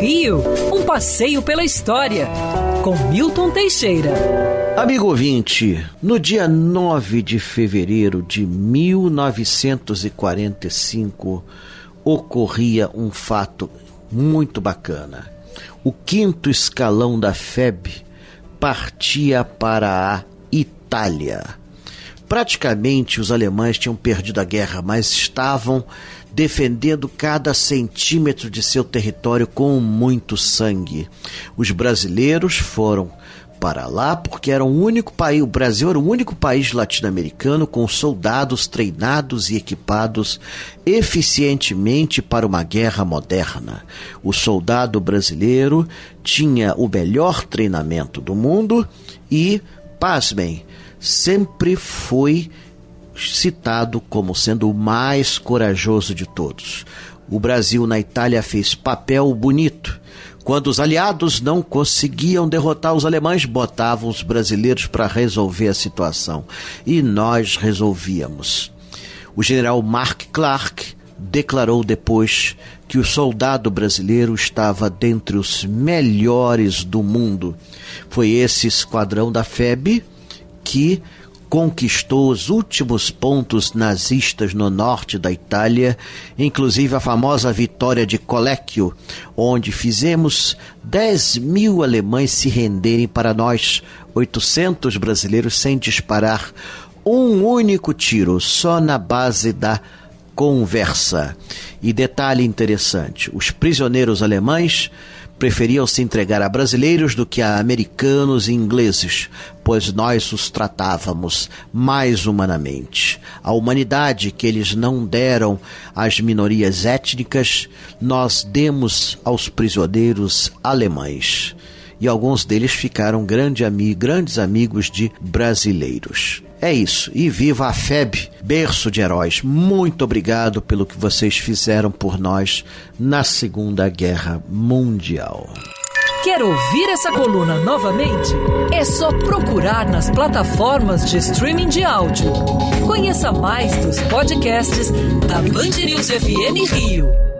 Rio, um passeio pela história, com Milton Teixeira. Amigo ouvinte, no dia 9 de fevereiro de 1945 ocorria um fato muito bacana. O quinto escalão da FEB partia para a Itália. Praticamente os alemães tinham perdido a guerra, mas estavam defendendo cada centímetro de seu território com muito sangue. Os brasileiros foram para lá porque era o único país, o Brasil era o único país latino-americano com soldados treinados e equipados eficientemente para uma guerra moderna. O soldado brasileiro tinha o melhor treinamento do mundo e, pasmem, sempre foi citado como sendo o mais corajoso de todos. O Brasil na Itália fez papel bonito quando os aliados não conseguiam derrotar os alemães, botavam os brasileiros para resolver a situação. E nós resolvíamos. O general Mark Clark declarou depois que o soldado brasileiro estava dentre os melhores do mundo. Foi esse esquadrão da FEB que conquistou os últimos pontos nazistas no norte da Itália, inclusive a famosa vitória de Colecchio, onde fizemos 10 mil alemães se renderem para nós, 800 brasileiros, sem disparar um único tiro, só na base da conversa. E detalhe interessante: os prisioneiros alemães preferiam se entregar a brasileiros do que a americanos e ingleses, pois nós os tratávamos mais humanamente. A humanidade que eles não deram às minorias étnicas, nós demos aos prisioneiros alemães. E alguns deles ficaram grande ami grandes amigos de brasileiros. É isso. E viva a FEB, berço de heróis. Muito obrigado pelo que vocês fizeram por nós na Segunda Guerra Mundial. Quer ouvir essa coluna novamente? É só procurar nas plataformas de streaming de áudio. Conheça mais dos podcasts da Band News FM Rio.